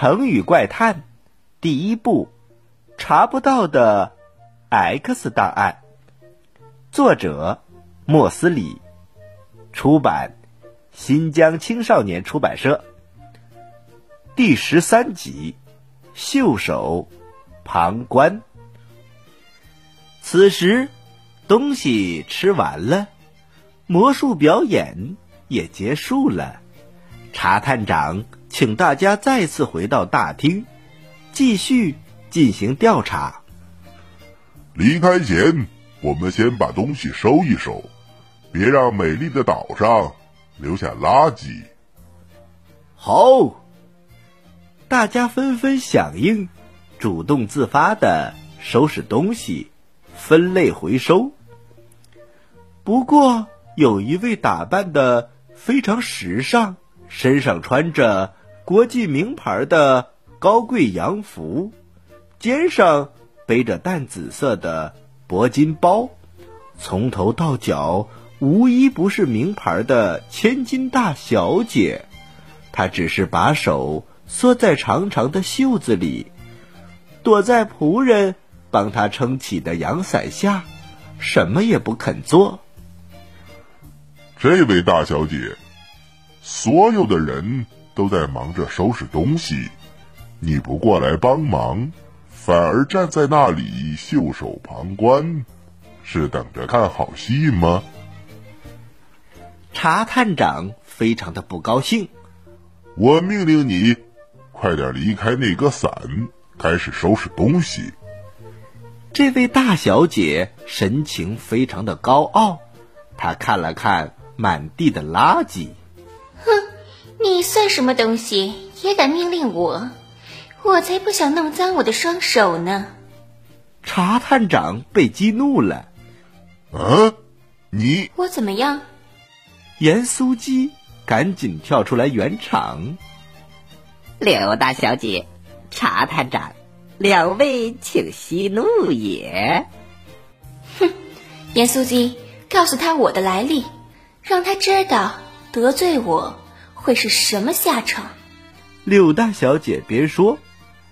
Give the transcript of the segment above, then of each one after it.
成语怪探第一部查不到的 X 档案，作者莫斯里，出版新疆青少年出版社。第十三集，袖手旁观。此时，东西吃完了，魔术表演也结束了。查探长请大家再次回到大厅，继续进行调查。离开前，我们先把东西收一收，别让美丽的岛上留下垃圾。好，大家纷纷响应，主动自发的收拾东西，分类回收。不过，有一位打扮的非常时尚。身上穿着国际名牌的高贵洋服，肩上背着淡紫色的铂金包，从头到脚无一不是名牌的千金大小姐。她只是把手缩在长长的袖子里，躲在仆人帮她撑起的阳伞下，什么也不肯做。这位大小姐。所有的人都在忙着收拾东西，你不过来帮忙，反而站在那里袖手旁观，是等着看好戏吗？查探长非常的不高兴，我命令你，快点离开那个伞，开始收拾东西。这位大小姐神情非常的高傲，她看了看满地的垃圾。哼，你算什么东西，也敢命令我？我才不想弄脏我的双手呢！查探长被激怒了。啊，你我怎么样？盐酥鸡赶紧跳出来圆场。柳大小姐，查探长，两位请息怒也。哼，盐酥鸡，告诉他我的来历，让他知道。得罪我会是什么下场？柳大小姐边说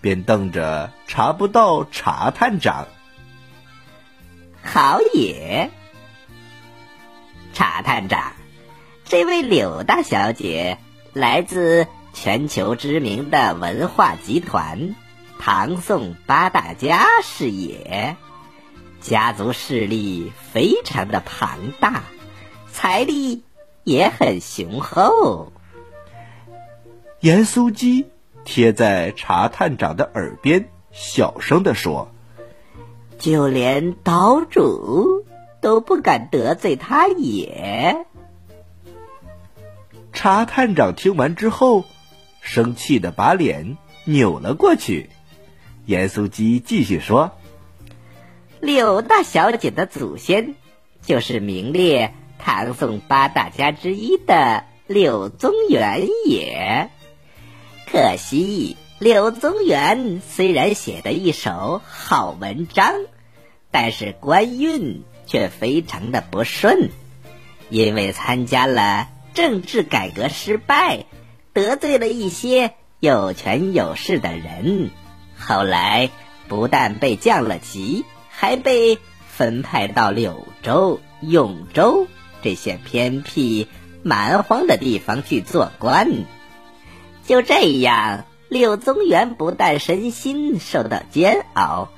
边瞪着查不到查探长。好也，查探长，这位柳大小姐来自全球知名的文化集团唐宋八大家是也，家族势力非常的庞大，财力。也很雄厚。盐酥鸡贴在查探长的耳边，小声地说：“就连岛主都不敢得罪他也。”查探长听完之后，生气的把脸扭了过去。盐酥鸡继续说：“柳大小姐的祖先就是名列。”唐宋八大家之一的柳宗元也，可惜柳宗元虽然写的一手好文章，但是官运却非常的不顺，因为参加了政治改革失败，得罪了一些有权有势的人，后来不但被降了级，还被分派到柳州、永州。这些偏僻蛮荒的地方去做官，就这样，柳宗元不但身心受到煎熬，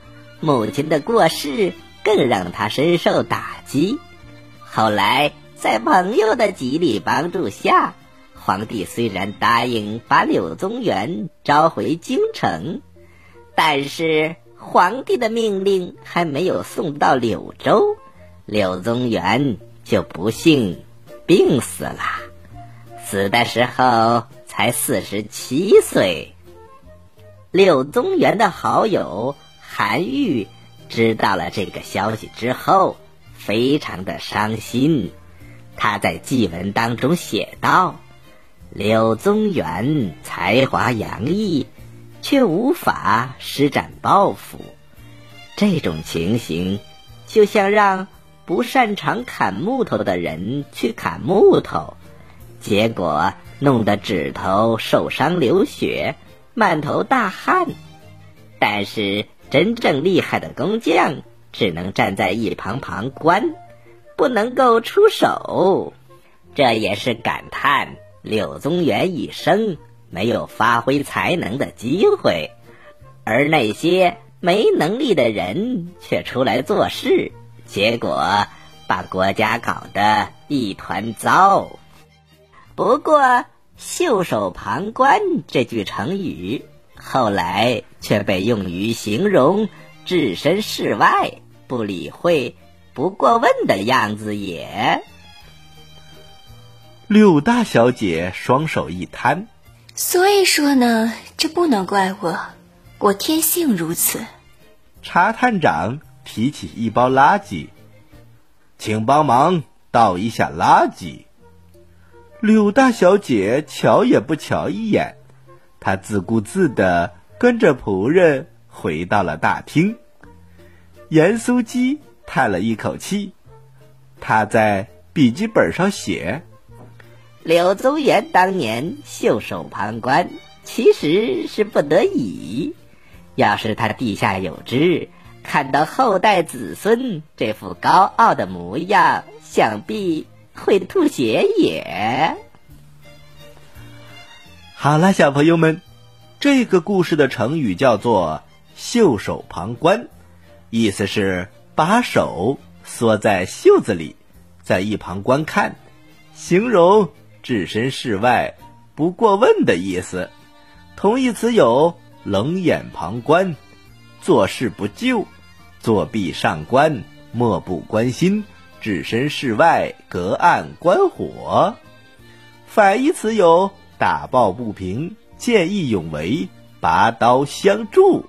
母亲的过世更让他深受打击。后来，在朋友的极力帮助下，皇帝虽然答应把柳宗元召回京城，但是皇帝的命令还没有送到柳州，柳宗元。就不幸病死了，死的时候才四十七岁。柳宗元的好友韩愈知道了这个消息之后，非常的伤心。他在祭文当中写道：“柳宗元才华洋溢，却无法施展抱负。这种情形，就像让……”不擅长砍木头的人去砍木头，结果弄得指头受伤流血，满头大汗。但是真正厉害的工匠只能站在一旁旁观，不能够出手。这也是感叹柳宗元一生没有发挥才能的机会，而那些没能力的人却出来做事，结果把国家搞得一团糟。不过“袖手旁观”这句成语。后来却被用于形容置身事外、不理会、不过问的样子也。柳大小姐双手一摊，所以说呢，这不能怪我，我天性如此。查探长提起一包垃圾，请帮忙倒一下垃圾。柳大小姐瞧也不瞧一眼。她自顾自地跟着仆人回到了大厅。严苏基叹了一口气，他在笔记本上写：“柳宗元当年袖手旁观，其实是不得已。要是他地下有知，看到后代子孙这副高傲的模样，想必会吐血也。”好了，小朋友们，这个故事的成语叫做“袖手旁观”，意思是把手缩在袖子里，在一旁观看，形容置身事外、不过问的意思。同义词有冷眼旁观、坐视不救、作壁上观、漠不关心、置身事外、隔岸观火。反义词有。打抱不平，见义勇为，拔刀相助。